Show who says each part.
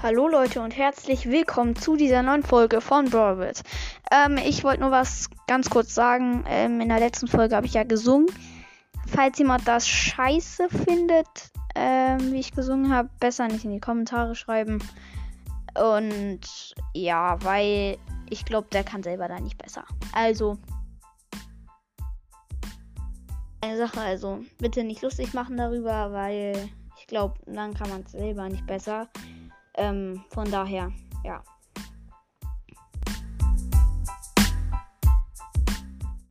Speaker 1: Hallo Leute und herzlich willkommen zu dieser neuen Folge von Brawlbit. Ähm, ich wollte nur was ganz kurz sagen. Ähm, in der letzten Folge habe ich ja gesungen. Falls jemand das scheiße findet, ähm, wie ich gesungen habe, besser nicht in die Kommentare schreiben. Und ja, weil ich glaube, der kann selber da nicht besser. Also, eine Sache, also bitte nicht lustig machen darüber, weil ich glaube, dann kann man es selber nicht besser. Ähm, von daher, ja.